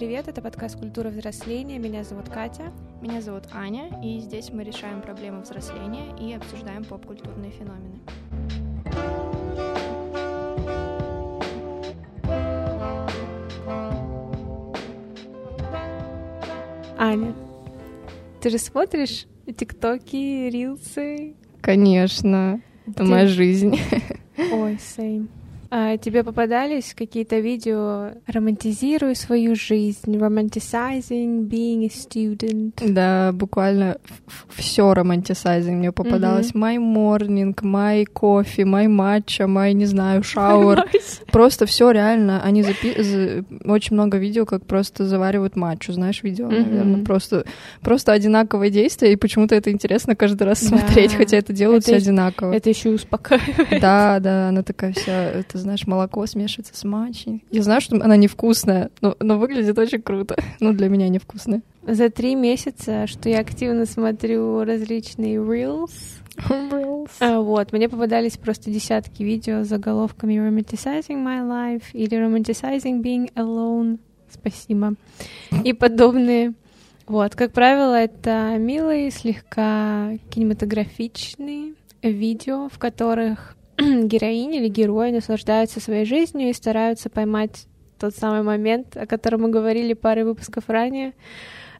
привет! Это подкаст «Культура взросления». Меня зовут Катя. Меня зовут Аня, и здесь мы решаем проблемы взросления и обсуждаем поп-культурные феномены. Аня, ты же смотришь тиктоки, рилсы? Конечно, это Ты- моя жизнь. Ой, same. А тебе попадались какие-то видео «Романтизируй свою жизнь», «Romanticizing being a student»? Да, буквально все романтисайзинг мне попадалось. My morning, my coffee, my matcha, my, не знаю, шауэр. Просто все реально. Они запи... за- очень много видео, как просто заваривают матчу, знаешь, видео, Мгм. наверное, просто просто одинаковые действия, и почему-то это интересно каждый раз Да. смотреть, хотя это делают Это все и- одинаково. Это еще и успокаивает. Да, да, она такая вся, это знаешь, молоко смешивается с матчей. Я знаю, что она невкусная, но, но выглядит очень круто. Ну, для меня невкусная. За три месяца, что я активно смотрю различные reels, А, Вот, мне попадались просто десятки видео с заголовками «Romanticizing my life» или «Romanticizing being alone». Спасибо. И подобные. Вот, как правило, это милые, слегка кинематографичные видео, в которых героини или герои наслаждаются своей жизнью и стараются поймать тот самый момент, о котором мы говорили парой выпусков ранее,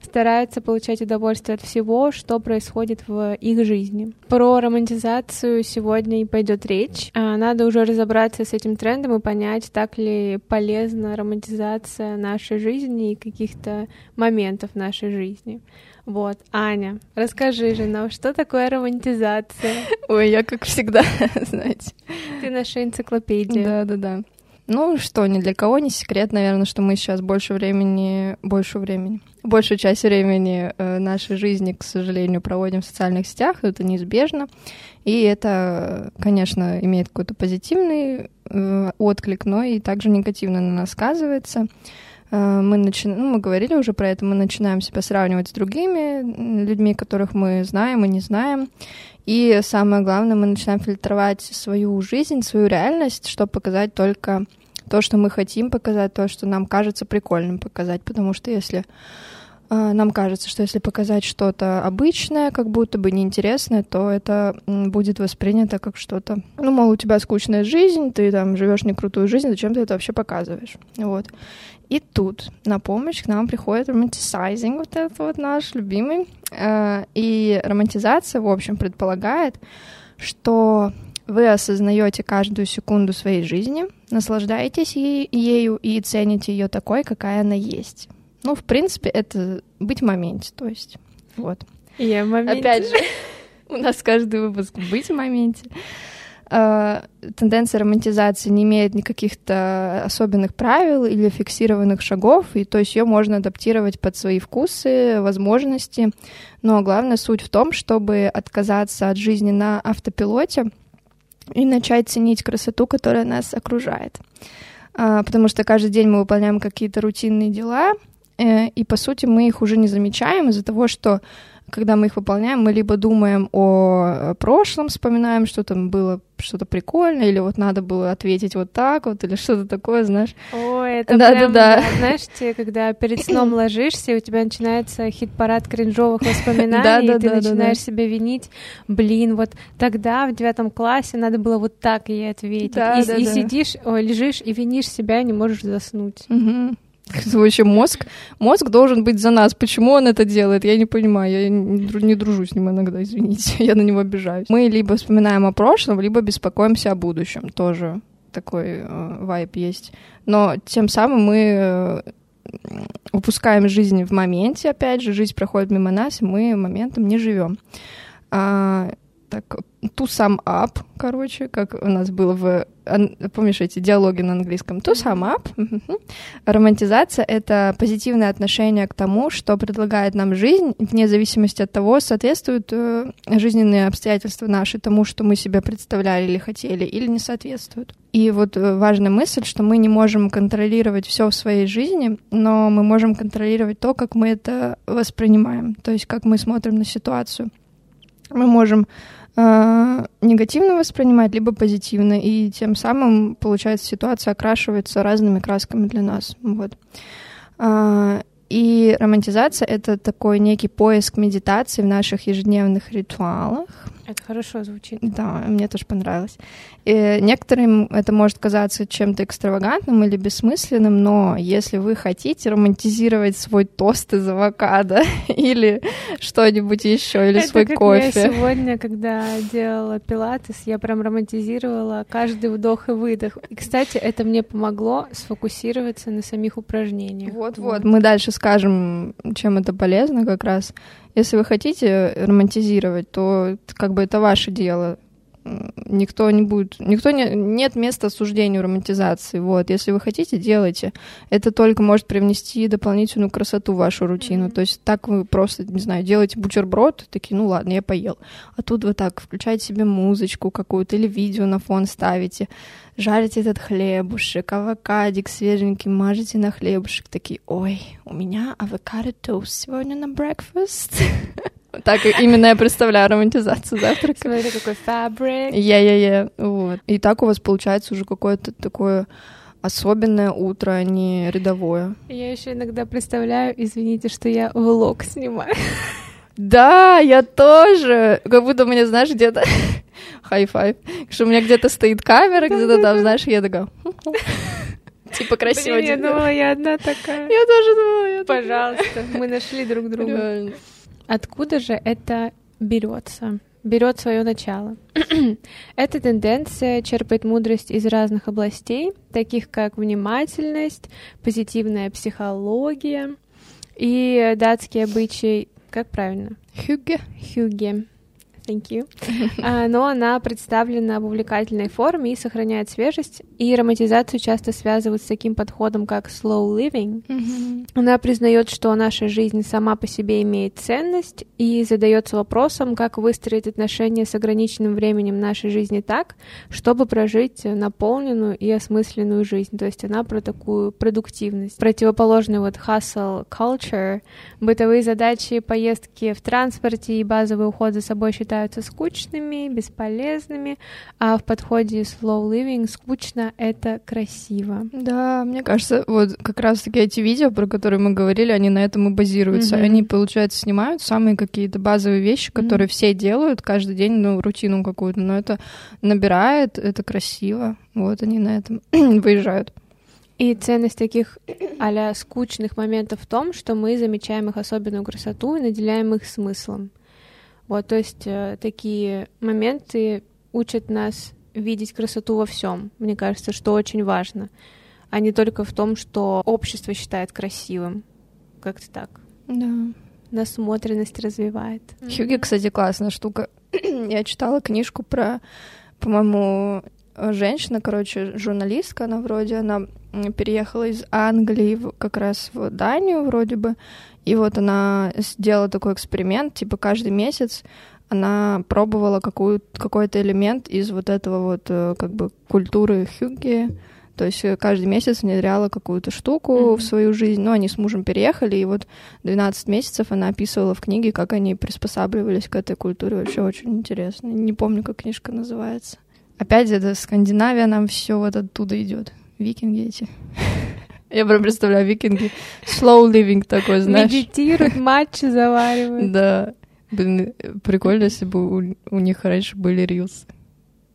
стараются получать удовольствие от всего, что происходит в их жизни. Про романтизацию сегодня и пойдет речь. А, Надо уже разобраться с этим трендом и понять, так ли полезна романтизация нашей жизни и каких-то моментов нашей жизни. Вот, Аня, расскажи же нам, что такое романтизация? Ой, я как всегда, знаете. Ты наша энциклопедия. Да, да, да. Ну что, ни для кого не секрет, наверное, что мы сейчас больше времени, больше времени, большую часть времени э, нашей жизни, к сожалению, проводим в социальных сетях, это неизбежно. И это, конечно, имеет какой-то позитивный э, отклик, но и также негативно на нас сказывается. Э, Мы, начи... ну, мы говорили уже про это, мы начинаем себя сравнивать с другими людьми, которых мы знаем и не знаем. И самое главное, мы начинаем фильтровать свою жизнь, свою реальность, чтобы показать только то, что мы хотим показать, то, что нам кажется прикольным показать. Потому что если э, нам кажется, что если показать что-то обычное, как будто бы неинтересное, то это будет воспринято как что-то. Ну, мол, у тебя скучная жизнь, ты там живешь не крутую жизнь, зачем ты это вообще показываешь? Вот. И тут на помощь к нам приходит романтисайзинг, вот этот вот наш любимый. Э, И романтизация, в общем, предполагает, что вы осознаете каждую секунду своей жизни, наслаждаетесь е- ею и цените ее такой, какая она есть. Ну, в принципе, это быть в моменте, то есть. Вот. Я в моменте. Опять же, у нас каждый выпуск быть в моменте. Э, Тенденция романтизации не имеет никаких-то особенных правил или фиксированных шагов, и то есть ее можно адаптировать под свои вкусы, возможности. Но главная суть в том, чтобы отказаться от жизни на автопилоте и начать ценить красоту, которая нас окружает. А, Потому что каждый день мы выполняем какие-то рутинные дела, э, и по сути мы их уже не замечаем из-за того, что когда мы их выполняем, мы либо думаем о прошлом, вспоминаем, что там было что-то прикольное, или вот надо было ответить вот так вот, или что-то такое, знаешь. Ой, это Да, прям, да, да. да, знаешь, те, когда перед сном ложишься, и у тебя начинается хит-парад кринжовых воспоминаний, Да, и да, ты да, да, начинаешь да. себя винить. Блин, вот тогда в девятом классе надо было вот так ей ответить. Да, и да, и да. сидишь, ой, лежишь и винишь себя, не можешь заснуть. Мгм. Вообще мозг, мозг должен быть за нас. Почему он это делает? Я не понимаю. Я не, дру- не дружу с ним иногда, извините. Я на него обижаюсь. Мы либо вспоминаем о прошлом, либо беспокоимся о будущем. Тоже такой э, вайп есть. Но тем самым мы э, упускаем жизнь в моменте, опять же, жизнь проходит мимо нас, и мы моментом не живем. А, так, to sum up, короче, как у нас было в... Помнишь эти диалоги на английском? To sum up. Романтизация — это позитивное отношение к тому, что предлагает нам жизнь, вне зависимости от того, соответствуют э, жизненные обстоятельства наши тому, что мы себе представляли или хотели, или не соответствуют. И вот э, важная мысль, что мы не можем контролировать все в своей жизни, но мы можем контролировать то, как мы это воспринимаем, то есть как мы смотрим на ситуацию. Мы можем э, негативно воспринимать, либо позитивно, и тем самым, получается, ситуация окрашивается разными красками для нас. Вот. А, и романтизация — это такой некий поиск медитации в наших ежедневных ритуалах. Это хорошо звучит. Да, мне тоже понравилось. И некоторым это может казаться чем-то экстравагантным или бессмысленным, но если вы хотите романтизировать свой тост из авокадо или что-нибудь еще, или это свой как кофе. Я сегодня, когда делала пилатес, я прям романтизировала каждый вдох и выдох. И, кстати, это мне помогло сфокусироваться на самих упражнениях. Вот-вот, мы дальше скажем, чем это полезно как раз. Если вы хотите романтизировать, то как бы это ваше дело. Никто не будет, никто не, нет места осуждению романтизации. Вот, если вы хотите, делайте. Это только может привнести дополнительную красоту в вашу рутину. Mm-hmm. То есть так вы просто, не знаю, делаете бутерброд, такие, ну ладно, я поел. А тут вы так включаете себе музычку какую-то или видео на фон ставите жарите этот хлебушек, авокадик свеженький, мажете на хлебушек, такие, ой, у меня авокадо тост сегодня на breakfast. Так именно я представляю романтизацию завтрака. Смотри, какой фабрик. Я-я-я, вот. И так у вас получается уже какое-то такое особенное утро, а не рядовое. Я еще иногда представляю, извините, что я влог снимаю. Да, я тоже. Как будто у меня, знаешь, где-то high five. Что у меня где-то стоит камера, где-то там, знаешь, я такая... Типа красиво. Блин, я думала, я одна такая. Я тоже думала, я Пожалуйста, мы нашли друг друга. Откуда же это берется? берет свое начало. Эта тенденция черпает мудрость из разных областей, таких как внимательность, позитивная психология и датский обычай как правильно? Хюгге. Хюгге. Thank you. А, но она представлена в увлекательной форме и сохраняет свежесть. И романтизацию часто связывают с таким подходом, как slow living. Mm-hmm. Она признает, что наша жизнь сама по себе имеет ценность и задается вопросом, как выстроить отношения с ограниченным временем нашей жизни так, чтобы прожить наполненную и осмысленную жизнь. То есть она про такую продуктивность. Противоположный вот hustle culture, бытовые задачи, поездки в транспорте и базовый уход за собой считают считаются скучными, бесполезными, а в подходе slow living скучно — это красиво. Да, мне кажется, вот как раз-таки эти видео, про которые мы говорили, они на этом и базируются. Mm-hmm. Они, получается, снимают самые какие-то базовые вещи, которые mm-hmm. все делают каждый день, ну, рутину какую-то, но это набирает, это красиво. Вот они на этом выезжают. И ценность таких а скучных моментов в том, что мы замечаем их особенную красоту и наделяем их смыслом. Вот, то есть э, такие моменты учат нас видеть красоту во всем. Мне кажется, что очень важно, а не только в том, что общество считает красивым. Как-то так. Да. Насмотренность развивает. Хьюги, кстати, классная штука. Я читала книжку про, по-моему, женщина, короче, журналистка, она вроде, она переехала из Англии как раз в Данию вроде бы, и вот она сделала такой эксперимент, типа каждый месяц она пробовала какую, какой-то элемент из вот этого вот э, как бы культуры хюгги, то есть э, каждый месяц внедряла какую-то штуку mm-hmm. в свою жизнь. Ну, они с мужем переехали, и вот 12 месяцев она описывала в книге, как они приспосабливались к этой культуре. Вообще очень интересно. Не помню, как книжка называется. Опять это Скандинавия, нам все вот оттуда идет. Викинги эти. Я прям представляю, викинги slow living такой, знаешь. Медитируют, матчи заваривают. Да. Блин, прикольно, если бы у, у них раньше были рилсы.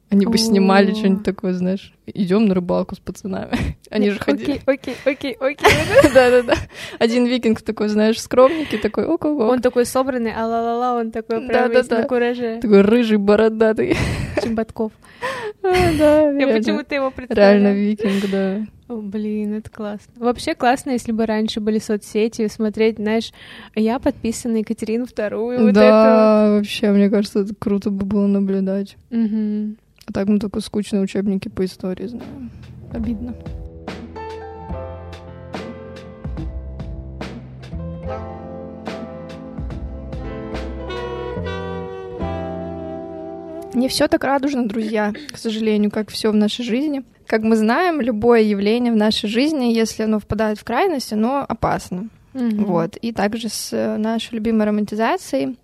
Они бы снимали что-нибудь такое, знаешь. Идем на рыбалку с пацанами. Они же ходили. Окей, окей, окей, Да-да-да. Один викинг такой, знаешь, скромненький, такой, ок ок Он такой собранный, а ла ла ла он такой прям на кураже. Такой рыжий, бородатый. Чемботков. А, да, Я почему-то его представляю. Реально викинг, да. О, блин, это классно. Вообще классно, если бы раньше были соцсети, смотреть, знаешь, я подписана на Екатерину Вторую. Вот да, это. вообще, мне кажется, это круто бы было наблюдать. Угу. А так мы только скучные учебники по истории знаем. Обидно. Не все так радужно, друзья, к сожалению, как все в нашей жизни. Как мы знаем, любое явление в нашей жизни, если оно впадает в крайность, оно опасно. Mm-hmm. Вот. И также с э, нашей любимой романтизацией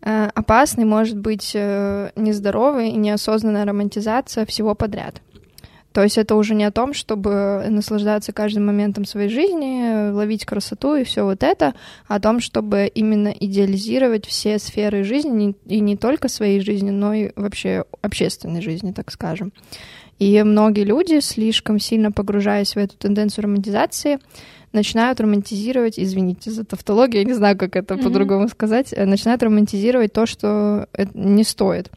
э, опасной может быть э, нездоровая и неосознанная романтизация всего подряд. То есть это уже не о том, чтобы наслаждаться каждым моментом своей жизни, ловить красоту и все вот это, а о том, чтобы именно идеализировать все сферы жизни, и не только своей жизни, но и вообще общественной жизни, так скажем. И многие люди, слишком сильно погружаясь в эту тенденцию романтизации, начинают романтизировать, извините за тавтологию, я не знаю, как это mm-hmm. по-другому сказать, э, начинают романтизировать то, что не стоит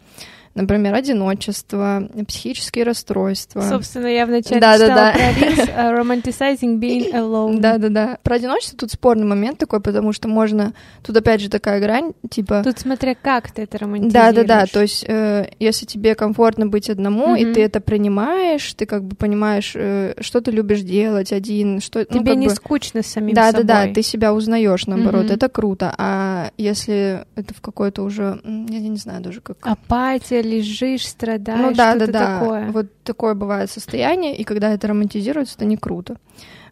например, одиночество, психические расстройства. Собственно, я вначале да, читала да, да. про рис uh, romanticizing being alone. Да-да-да. Про одиночество тут спорный момент такой, потому что можно... Тут опять же такая грань, типа... Тут смотря как ты это романтизируешь. Да-да-да, то есть э, если тебе комфортно быть одному, mm-hmm. и ты это принимаешь, ты как бы понимаешь, э, что ты любишь делать один, что... Ну, тебе ну, не бы... скучно с самим да, собой. Да-да-да, ты себя узнаешь, наоборот, mm-hmm. это круто. А если это в какой-то уже... Я не знаю даже как... Апатия, лежишь, страдаешь, ну, да, да, да. такое. Вот такое бывает состояние, и когда это романтизируется, это не круто.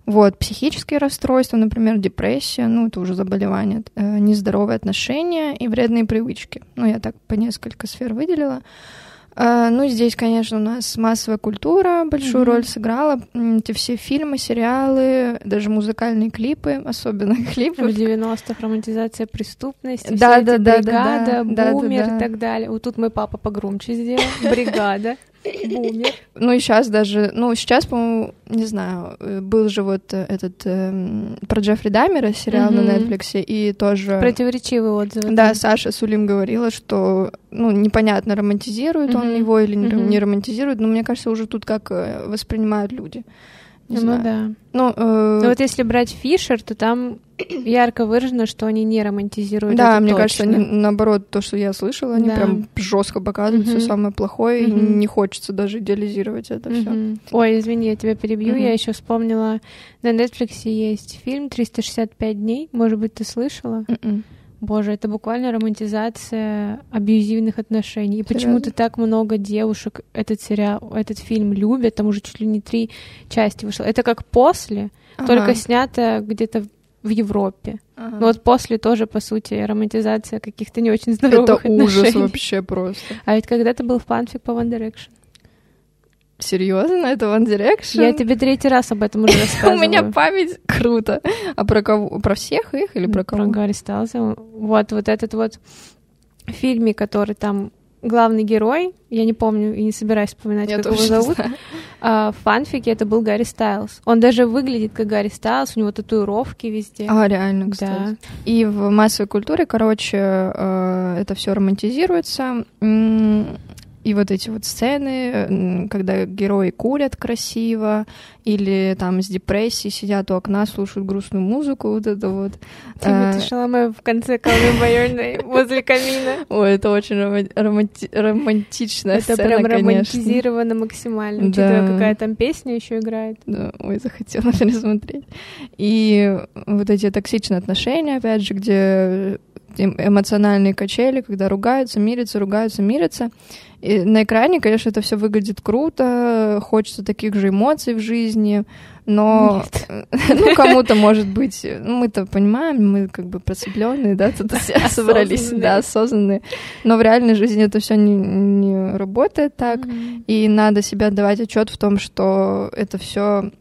Вот, психические расстройства, например, депрессия, ну, это уже заболевание, э, нездоровые отношения и вредные привычки. Ну, я так по несколько сфер выделила. А, ну, здесь, конечно, у нас массовая культура большую mm-hmm. роль сыграла. Эти все фильмы, сериалы, даже музыкальные клипы, особенно клипы. В 90-х романтизация преступности, да, да, да, бригада, да, бумер да, да, да. и так далее. Вот тут мой папа погромче сделал. Бригада. Бумер. Ну и сейчас даже, ну сейчас, по-моему, не знаю, э, был же вот э, этот э, про Джеффри Дамера сериал mm-hmm. на Netflix, и тоже... Противоречивые отзывы. Да, Саша Сулим говорила, что, ну, непонятно, романтизирует mm-hmm. он его или mm-hmm. не романтизирует, но мне кажется, уже тут как э, воспринимают люди. Не ну знаю. да. Ну, э... ну вот если брать Фишер, то там ярко выражено, что они не романтизируют. Да, мне точно. кажется, они наоборот, то, что я слышала, они да. прям жестко показывают угу. все самое плохое, угу. и не хочется даже идеализировать это угу. все. Ой, извини, я тебя перебью. Угу. Я еще вспомнила, на Netflix есть фильм 365 дней. Может быть, ты слышала? Mm-mm. Боже, это буквально романтизация абьюзивных отношений. И почему-то так много девушек этот сериал, этот фильм любят, там уже чуть ли не три части вышло. Это как после, ага. только снято где-то в Европе. Ага. Но вот после тоже, по сути, романтизация каких-то не очень здоровых это отношений. Ужас вообще просто. А ведь когда-то был фанфик по One Direction. Серьезно, это One Direction? Я тебе третий раз об этом уже рассказывала. У меня память круто. А про кого? Про всех их или про кого? Про Гарри Стайлза. Вот, вот этот вот фильме, который там главный герой, я не помню и не собираюсь вспоминать, я как его зовут. А, в фанфике это был Гарри Стайлз. Он даже выглядит как Гарри Стайлз, у него татуировки везде. А, реально, кстати. Да. И в массовой культуре, короче, э, это все романтизируется. И вот эти вот сцены, когда герои курят красиво, или там с депрессией сидят у окна, слушают грустную музыку, вот это вот. Тимати а... Шаламэ в конце колыбельной возле камина. Ой, это очень романти... романтичная это сцена, прям романтизировано максимально, да. учитывая, какая там песня еще играет. Да, ой, захотела пересмотреть. И вот эти токсичные отношения, опять же, где эмоциональные качели, когда ругаются, мирятся, ругаются, мирятся. И на экране, конечно, это все выглядит круто, хочется таких же эмоций в жизни, но ну кому-то может быть, ну, мы-то понимаем, мы как бы просветленные, да, тут собрались, да, осознанные, но в реальной жизни это все не, не работает так, mm-hmm. и надо себе отдавать отчет в том, что это все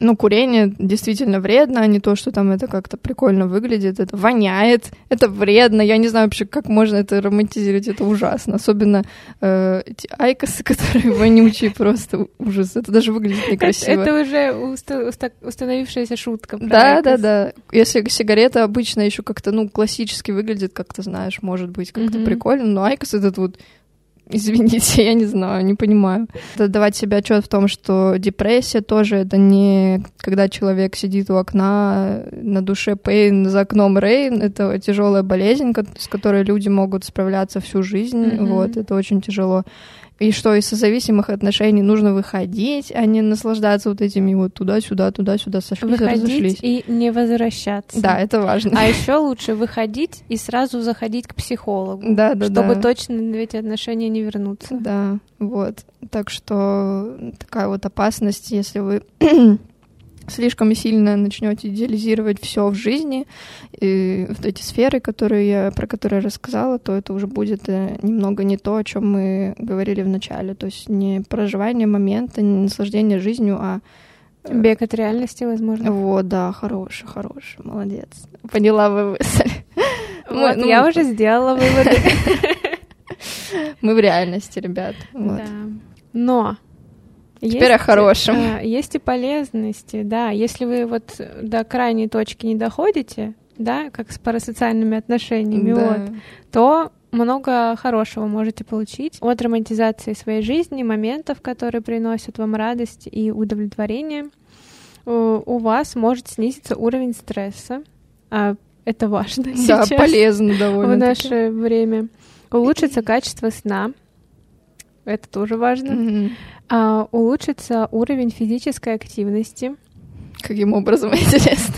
ну, курение действительно вредно, а не то, что там это как-то прикольно выглядит. Это воняет, это вредно. Я не знаю вообще, как можно это романтизировать. Это ужасно. Особенно э, эти айкосы, которые вонючие, просто ужас. Это даже выглядит некрасиво. Это, это уже установившаяся шутка. Да, да, да. Если сигарета обычно еще как-то, ну, классически выглядит, как-то, знаешь, может быть, как-то mm-hmm. прикольно, но айкос этот вот Извините, я не знаю, не понимаю. Это давать себе отчет в том, что депрессия тоже это не когда человек сидит у окна, на душе пейн, за окном рейн. Это тяжелая болезнь, с которой люди могут справляться всю жизнь. Mm-hmm. Вот, это очень тяжело. И что из созависимых отношений нужно выходить, а не наслаждаться вот этими вот туда-сюда, туда-сюда, сошлись, выходить разошлись. и не возвращаться. Да, это важно. А еще лучше выходить и сразу заходить к психологу. Да, да, чтобы да. точно в эти отношения не вернуться. Да, вот. Так что такая вот опасность, если вы слишком сильно начнете идеализировать все в жизни, и вот эти сферы, которые я, про которые я рассказала, то это уже будет э, немного не то, о чем мы говорили в начале. То есть не проживание момента, не наслаждение жизнью, а э, Бег от реальности, возможно. Вот, да, хороший, хороший, молодец. Поняла вы мысль. Вот, ну, я уже сделала выводы. Мы в реальности, ребят. Да. Но Теперь есть, о хорошем. Э, есть и полезности, да. Если вы вот до крайней точки не доходите, да, как с парасоциальными отношениями, да. вот, то много хорошего можете получить от романтизации своей жизни, моментов, которые приносят вам радость и удовлетворение. У вас может снизиться уровень стресса. А это важно да, сейчас. полезно довольно. В наше время. Улучшится качество сна. Это тоже важно. Mm-hmm а, улучшится уровень физической активности. Каким образом, интересно?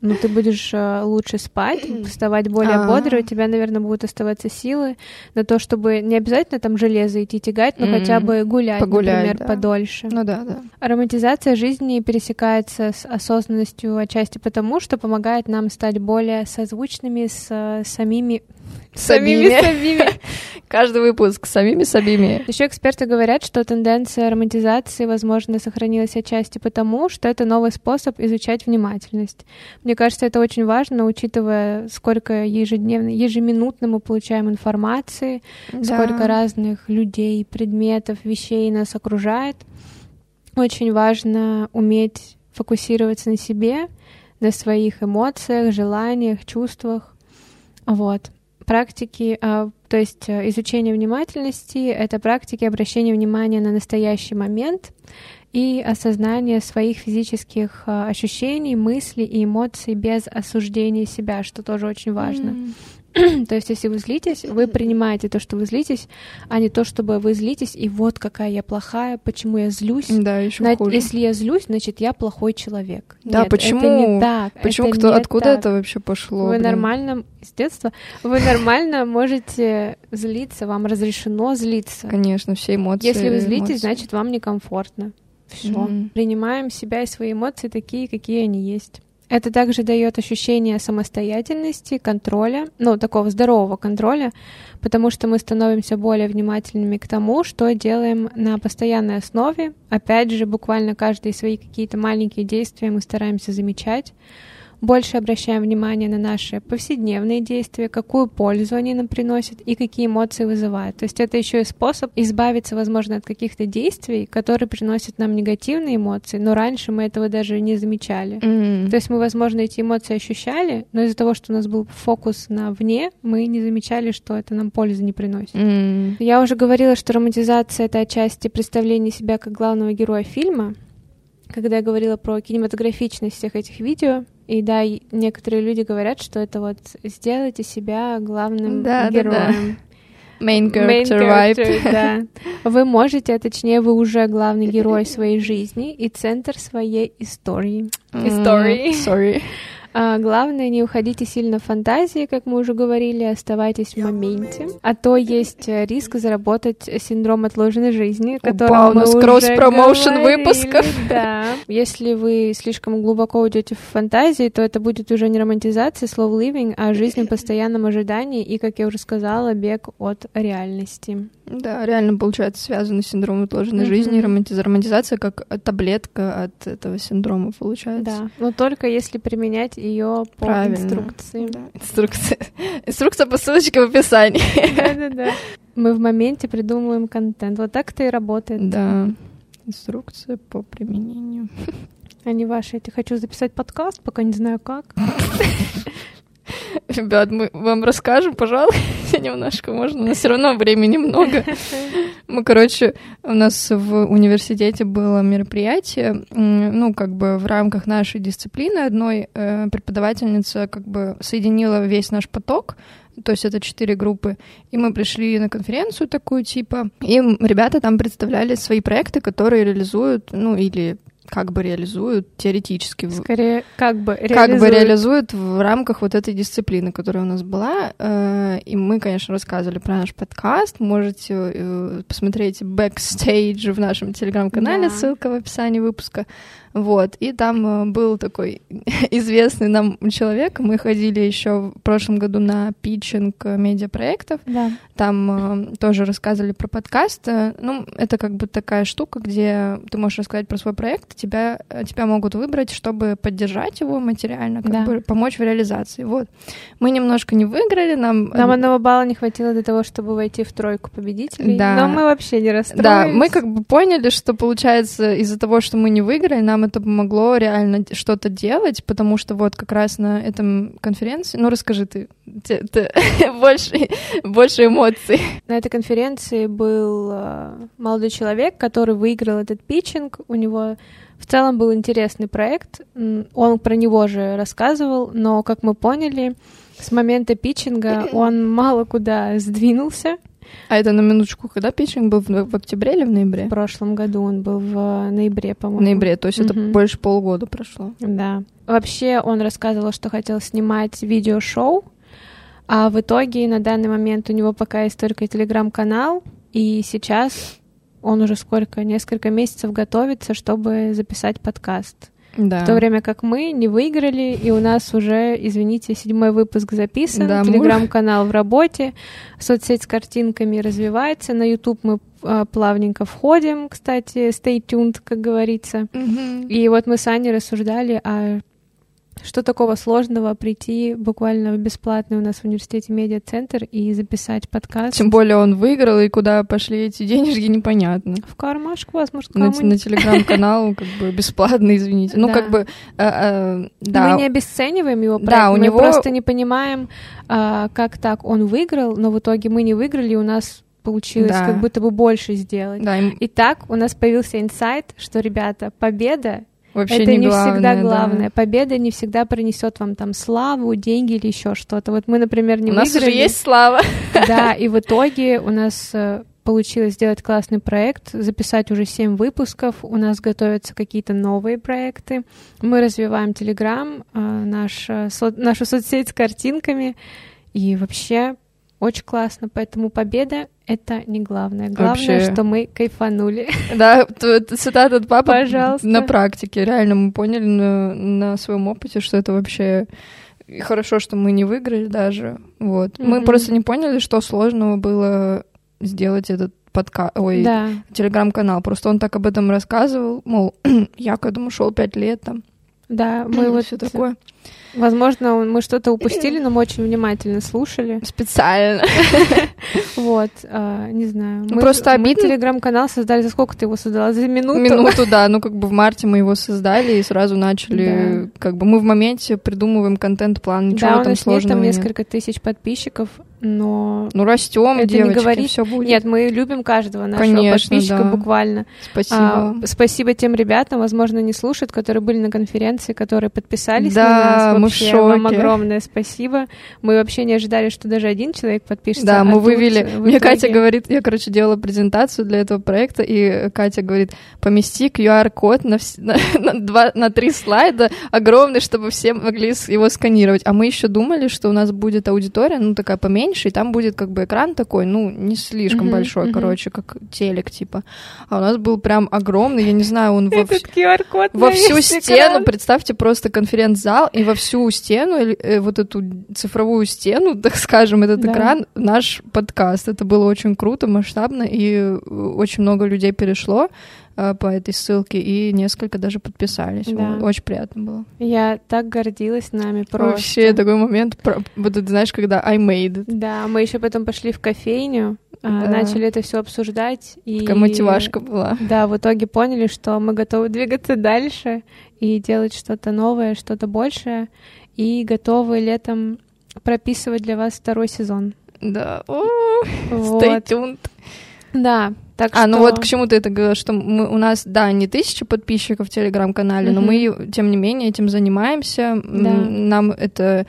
Ну, ты будешь э, лучше спать, вставать более А-а-а. бодро, у тебя, наверное, будут оставаться силы на то, чтобы не обязательно там железо идти тягать, но mm-hmm. хотя бы гулять, Погулять, например, да. подольше. Ну да, да. Романтизация жизни пересекается с осознанностью отчасти потому, что помогает нам стать более созвучными с э, самими Самими самими. Каждый выпуск самими самими. Еще эксперты говорят, что тенденция романтизации, возможно, сохранилась отчасти потому, что это новый способ изучать внимательность. Мне кажется, это очень важно, учитывая, сколько ежедневно, ежеминутно мы получаем информации, да. сколько разных людей, предметов, вещей нас окружает. Очень важно уметь фокусироваться на себе, на своих эмоциях, желаниях, чувствах. Вот. Практики, а, то есть э, изучение внимательности — это практики обращения внимания на настоящий момент и осознание своих физических а, ощущений, мыслей и эмоций без осуждения себя, что тоже очень важно. Mm. то есть, если вы злитесь, вы принимаете то, что вы злитесь, а не то, чтобы вы злитесь, и вот какая я плохая, почему я злюсь. Да, еще Зна- хуже. Если я злюсь, значит, я плохой человек. Да, Нет, почему? Это не так. Почему это кто? Откуда так. это вообще пошло? Вы блин? нормально с детства, вы нормально можете злиться, вам разрешено злиться. Конечно, все эмоции. Если вы злитесь, эмоции. значит, вам некомфортно. Все. Mm-hmm. Принимаем себя и свои эмоции такие, какие они есть. Это также дает ощущение самостоятельности, контроля, ну, такого здорового контроля, потому что мы становимся более внимательными к тому, что делаем на постоянной основе. Опять же, буквально каждые свои какие-то маленькие действия мы стараемся замечать больше обращаем внимание на наши повседневные действия, какую пользу они нам приносят и какие эмоции вызывают. То есть это еще и способ избавиться, возможно, от каких-то действий, которые приносят нам негативные эмоции, но раньше мы этого даже не замечали. Mm-hmm. То есть мы, возможно, эти эмоции ощущали, но из-за того, что у нас был фокус на вне, мы не замечали, что это нам пользы не приносит. Mm-hmm. Я уже говорила, что романтизация — это отчасти представление себя как главного героя фильма, когда я говорила про кинематографичность всех этих видео, и да, некоторые люди говорят, что это вот сделайте себя главным да, героем. Да, да. Main character, Main character vibe. Да. Вы можете, а точнее, вы уже главный герой своей жизни и центр своей истории. Истории. Mm, sorry. А, главное, не уходите сильно в фантазии, как мы уже говорили, оставайтесь в моменте. А то есть э, риск заработать синдром отложенной жизни, который у нас кросс-промоушен выпусков. Да. Если вы слишком глубоко уйдете в фантазии, то это будет уже не романтизация, slow living, а жизнь в постоянном ожидании и, как я уже сказала, бег от реальности. Да, реально, получается, связано с синдромом отложенной mm-hmm. жизни. Романтиз... Романтизация как таблетка от этого синдрома получается. Да, но только если применять ее по Правильно. инструкции. Да. Инструкция. Инструкция по ссылочке в описании. Да-да-да. Мы в моменте придумываем контент. Вот так это и работает. Да. Инструкция по применению. А не ваши эти. Хочу записать подкаст, пока не знаю как. Ребят, мы вам расскажем, пожалуйста, немножко можно, нас все равно времени много. Мы, короче, у нас в университете было мероприятие, ну, как бы в рамках нашей дисциплины одной э, преподавательница как бы соединила весь наш поток, то есть это четыре группы, и мы пришли на конференцию такую типа, и ребята там представляли свои проекты, которые реализуют, ну, или как бы реализуют теоретически. Скорее, как бы реализуют. Как бы реализуют в рамках вот этой дисциплины, которая у нас была. Э, и мы, конечно, рассказывали про наш подкаст. Можете э, посмотреть бэкстейдж в нашем телеграм-канале, да. ссылка в описании выпуска. Вот, и там э, был такой известный нам человек. Мы ходили еще в прошлом году на питчинг медиапроектов. Да. Там э, тоже рассказывали про подкаст. Ну, это как бы такая штука, где ты можешь рассказать про свой проект, тебя, тебя могут выбрать, чтобы поддержать его материально, как да. бы помочь в реализации. Вот. Мы немножко не выиграли, нам... Нам одного балла не хватило для того, чтобы войти в тройку победителей, да. но мы вообще не расстроились. Да, мы как бы поняли, что получается из-за того, что мы не выиграли, нам это помогло реально что-то делать, потому что вот как раз на этом конференции, ну расскажи ты, ты, ты больше, больше эмоций. На этой конференции был э, молодой человек, который выиграл этот питчинг, у него в целом был интересный проект, он про него же рассказывал, но, как мы поняли, с момента питчинга он мало куда сдвинулся, а это на минуточку, когда питчинг был в, октябре или в ноябре? В прошлом году он был в ноябре, по-моему. В ноябре, то есть угу. это больше полгода прошло. Да. Вообще он рассказывал, что хотел снимать видеошоу, а в итоге на данный момент у него пока есть только телеграм-канал, и сейчас он уже сколько, несколько месяцев готовится, чтобы записать подкаст. Да. В то время как мы не выиграли, и у нас уже, извините, седьмой выпуск записан, да, телеграм-канал в работе, соцсеть с картинками развивается, на YouTube мы а, плавненько входим, кстати, stay tuned, как говорится. Угу. И вот мы с Аней рассуждали, а что такого сложного прийти буквально в бесплатный у нас в университете медиа-центр и записать подкаст? Тем более он выиграл, и куда пошли эти денежки, непонятно. В кармашку вас, может, На, на телеграм-канал как бы бесплатно, извините. Ну, как бы, э, э, да. Мы не обесцениваем его проект, да, у мы него... просто не понимаем, а, как так он выиграл, но в итоге мы не выиграли, и у нас получилось да. как будто бы больше сделать. Да, им... И так у нас появился инсайт, что, ребята, победа Вообще это не, не главное, всегда главное. Да. Победа не всегда принесет вам там славу, деньги или еще что-то. Вот мы, например, не у выиграли. У нас уже есть слава. Да, и в итоге у нас э, получилось сделать классный проект, записать уже семь выпусков. У нас готовятся какие-то новые проекты. Мы развиваем Телеграм, э, наш, э, нашу соцсеть с картинками. И вообще очень классно. Поэтому победа это не главное. Главное, Вообще. что мы кайфанули. Да, цитата от папы Пожалуйста. на практике. Реально мы поняли на, на своем опыте, что это вообще хорошо, что мы не выиграли даже. Вот. Mm-hmm. Мы просто не поняли, что сложного было сделать этот подка... Ой, да. телеграм-канал. Просто он так об этом рассказывал, мол, я к этому шел пять лет там. Да, мы вот все такое. Возможно, мы что-то упустили, но мы очень внимательно слушали. Специально. Вот, а, не знаю. Мы просто обидно. телеграм-канал создали. За сколько ты его создала? За минуту? Минуту, да. Ну, как бы в марте мы его создали и сразу начали... Как бы мы в моменте придумываем контент-план, ничего там сложного нет. там несколько тысяч подписчиков, но... Ну, растем, это девочки, не говорит... все будет. Нет, мы любим каждого нашего Конечно, подписчика да. буквально. Спасибо. А, спасибо тем ребятам, возможно, не слушают, которые были на конференции, которые подписались да, на нас. Вообще, мы в шоке. Вам огромное спасибо. Мы вообще не ожидали, что даже один человек подпишется. Да, мы а вывели. Мне Катя говорит, я, короче, делала презентацию для этого проекта, и Катя говорит, помести QR-код на, вс... на, на, два, на три слайда огромный, чтобы все могли его сканировать. А мы еще думали, что у нас будет аудитория, ну, такая поменьше, поменьше, и там будет как бы экран такой, ну, не слишком mm-hmm, большой, mm-hmm. короче, как телек, типа. А у нас был прям огромный, я не знаю, он во, вс... во всю стену, представьте, просто конференц-зал, и во всю стену, э, вот эту цифровую стену, так скажем, этот да. экран, наш подкаст. Это было очень круто, масштабно, и э, очень много людей перешло. Э, по этой ссылке, и несколько даже подписались. Да. Очень приятно было. Я так гордилась нами просто. Вообще такой момент, вот ты знаешь, когда I made it. Да, мы еще потом пошли в кофейню, а, да. начали это все обсуждать. И... Такая мотивашка была. Да, в итоге поняли, что мы готовы двигаться дальше и делать что-то новое, что-то большее, и готовы летом прописывать для вас второй сезон. Да, о, вот. stay tuned. Да, так а, ну что... ну вот к чему ты это говоришь, что мы, у нас, да, не тысяча подписчиков в Телеграм-канале, mm-hmm. но мы, тем не менее, этим занимаемся. Да. Нам это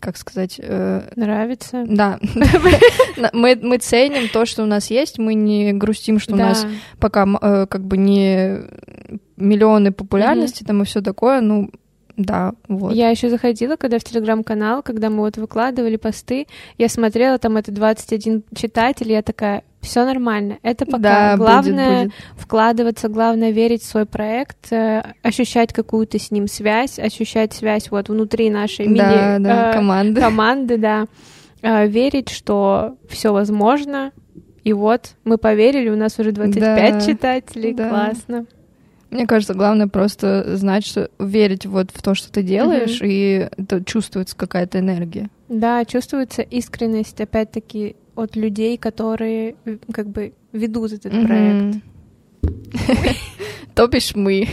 как сказать... Э, Нравится. Да. мы, мы ценим то, что у нас есть, мы не грустим, что у нас пока э, как бы не миллионы популярности там и все такое, ну, да, вот. Я еще заходила, когда в телеграм-канал, когда мы вот выкладывали посты, я смотрела, там это 21 читатель, я такая, все нормально, это пока. Да, главное будет, будет. вкладываться, главное верить в свой проект, э, ощущать какую-то с ним связь, ощущать связь вот внутри нашей мини да, да, э, команды. команды, да, э, верить, что все возможно. И вот мы поверили, у нас уже 25 да, читателей, да. классно. Мне кажется, главное просто знать, что верить вот в то, что ты делаешь, mm-hmm. и это чувствуется какая-то энергия. Да, чувствуется искренность, опять-таки, от людей, которые как бы ведут этот mm-hmm. проект. То бишь мы.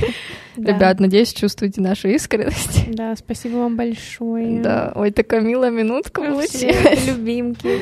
Ребят, надеюсь, чувствуете нашу искренность. Да, спасибо вам большое. Да, ой, такая милая минутка получилась. Любимки.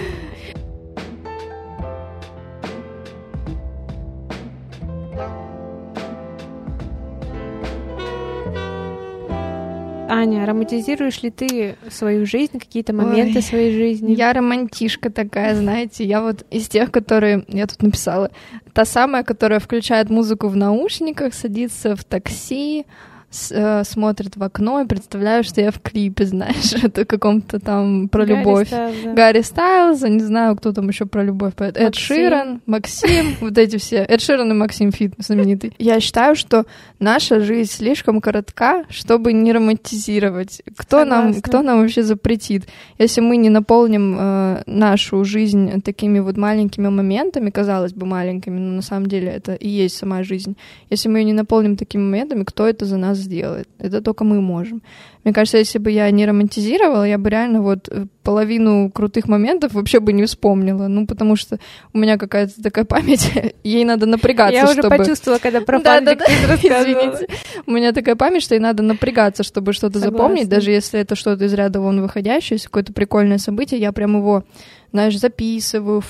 Аня, романтизируешь ли ты свою жизнь, какие-то моменты Ой, своей жизни? Я романтишка такая, знаете. Я вот из тех, которые... Я тут написала. Та самая, которая включает музыку в наушниках, садится в такси, с, э, смотрит в окно и представляю, что я в клипе, знаешь, это каком-то там про Гарри любовь. Стайлза. Гарри Стайлза, не знаю, кто там еще про любовь поет. Эд Ширан, Максим, вот эти все. Эд Ширан и Максим Фит знаменитый. Я считаю, что наша жизнь слишком коротка, чтобы не романтизировать. Кто нам, кто нам вообще запретит? Если мы не наполним э, нашу жизнь такими вот маленькими моментами, казалось бы, маленькими, но на самом деле это и есть сама жизнь. Если мы ее не наполним такими моментами, кто это за нас сделает. Это только мы можем. Мне кажется, если бы я не романтизировала, я бы реально вот э, половину крутых моментов вообще бы не вспомнила. Ну, потому что у меня какая-то такая память, ей надо напрягаться, Я чтобы... уже почувствовала, когда про да, да, да. Извините. У меня такая память, что ей надо напрягаться, чтобы что-то запомнить, даже если это что-то из ряда вон выходящее, если какое-то прикольное событие, я прям его, знаешь, записываю,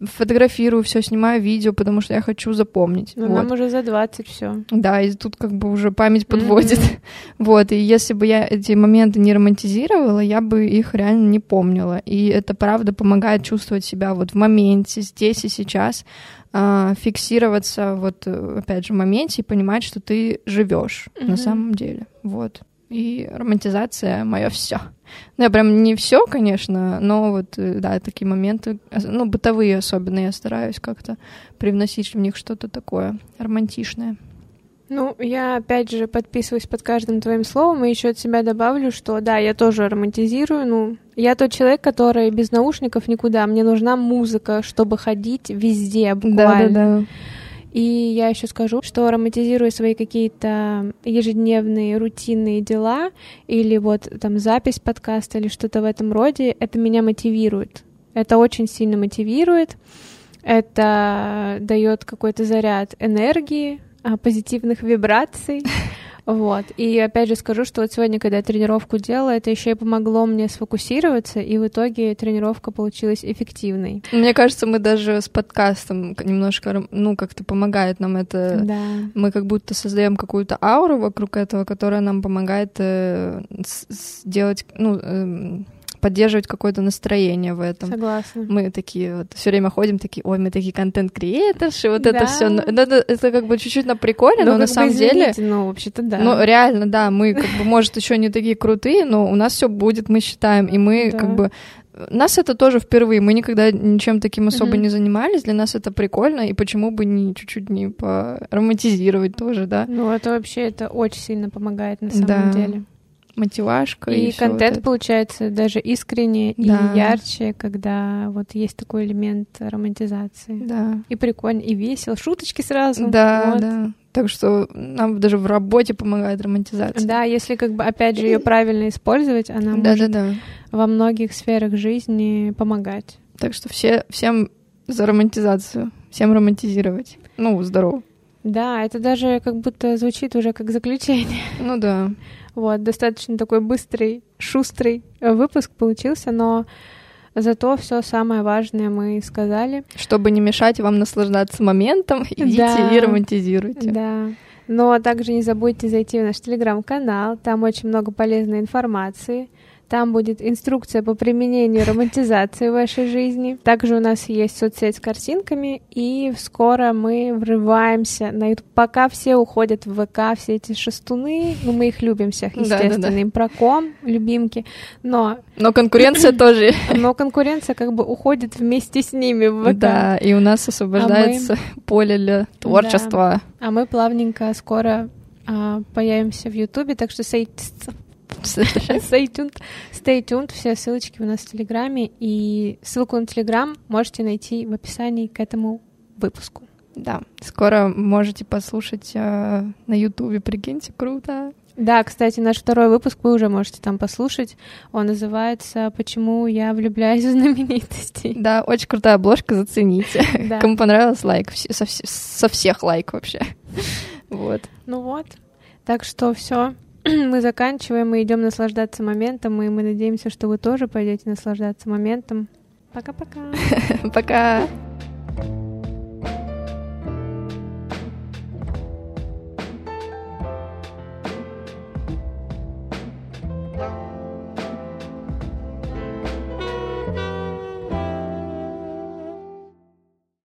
фотографирую все, снимаю видео, потому что я хочу запомнить. Ну, вот. нам уже за 20 все. Да, и тут как бы уже память подводит. Mm-hmm. Вот, и если бы я эти моменты не романтизировала, я бы их реально не помнила. И это правда помогает чувствовать себя вот в моменте, здесь и сейчас, а, фиксироваться вот опять же в моменте и понимать, что ты живешь mm-hmm. на самом деле. Вот и романтизация мое все. Ну, я прям не все, конечно, но вот, э, да, такие моменты, ну, бытовые особенно, я стараюсь как-то привносить в них что-то такое романтичное. Ну, я опять же подписываюсь под каждым твоим словом и еще от себя добавлю, что да, я тоже романтизирую. Ну, я тот человек, который без наушников никуда. Мне нужна музыка, чтобы ходить везде буквально. Да, да, да. И я еще скажу, что романтизируя свои какие-то ежедневные рутинные дела или вот там запись подкаста или что-то в этом роде, это меня мотивирует. Это очень сильно мотивирует. Это дает какой-то заряд энергии, а, позитивных вибраций. Вот. И опять же скажу, что вот сегодня, когда я тренировку делала, это еще и помогло мне сфокусироваться, и в итоге тренировка получилась эффективной. Мне кажется, мы даже с подкастом немножко, ну, как-то помогает нам это. Да. Мы как будто создаем какую-то ауру вокруг этого, которая нам помогает э, сделать, ну, э, поддерживать какое-то настроение в этом. Согласна. Мы такие вот все время ходим такие, ой, мы такие контент-креаторши, вот да. это все. Это, это как бы чуть-чуть на приколе, ну, но на самом деле. Ну, вообще-то да. Ну, реально, да, мы как бы, может, еще не такие крутые, но у нас все будет, мы считаем, и мы да. как бы нас это тоже впервые. Мы никогда ничем таким особо mm-hmm. не занимались. Для нас это прикольно, и почему бы не чуть-чуть не поромантизировать тоже, да? Ну, это вообще это очень сильно помогает на самом да. деле мотивашка. И, и контент вот получается даже искренне да. и ярче, когда вот есть такой элемент романтизации. Да. И прикольно, и весело, шуточки сразу. Да, вот. да. Так что нам даже в работе помогает романтизация. Да, если как бы опять же ее правильно использовать, она да, может да, да. во многих сферах жизни помогать. Так что все, всем за романтизацию, всем романтизировать. Ну, здорово. Да, это даже как будто звучит уже как заключение. Ну да. Вот, достаточно такой быстрый, шустрый выпуск получился, но зато все самое важное мы сказали. Чтобы не мешать вам наслаждаться моментом, идите да, и романтизируйте. Да. Но также не забудьте зайти в наш телеграм-канал, там очень много полезной информации. Там будет инструкция по применению романтизации в вашей жизни. Также у нас есть соцсеть с картинками, и скоро мы врываемся на YouTube. Пока все уходят в ВК, все эти шестуны, ну, мы их любим всех, естественно, да, да, да. им проком, любимки, но... Но конкуренция тоже. Но конкуренция как бы уходит вместе с ними в ВК. Да, и у нас освобождается а мы... поле для творчества. Да. А мы плавненько скоро а, появимся в Ютубе, так что stay, stay tuned, stay tuned, все ссылочки у нас в Телеграме, и ссылку на Телеграм можете найти в описании к этому выпуску. Да, скоро можете послушать э, на Ютубе, прикиньте, круто. Да, кстати, наш второй выпуск вы уже можете там послушать. Он называется «Почему я влюбляюсь в знаменитостей». Да, очень крутая обложка, зацените. Да. Кому понравилось, лайк. Со, со всех лайк вообще. Вот. Ну вот. Так что все. Мы заканчиваем, мы идем наслаждаться моментом, и мы надеемся, что вы тоже пойдете наслаждаться моментом. Пока-пока. Пока. -пока. Пока.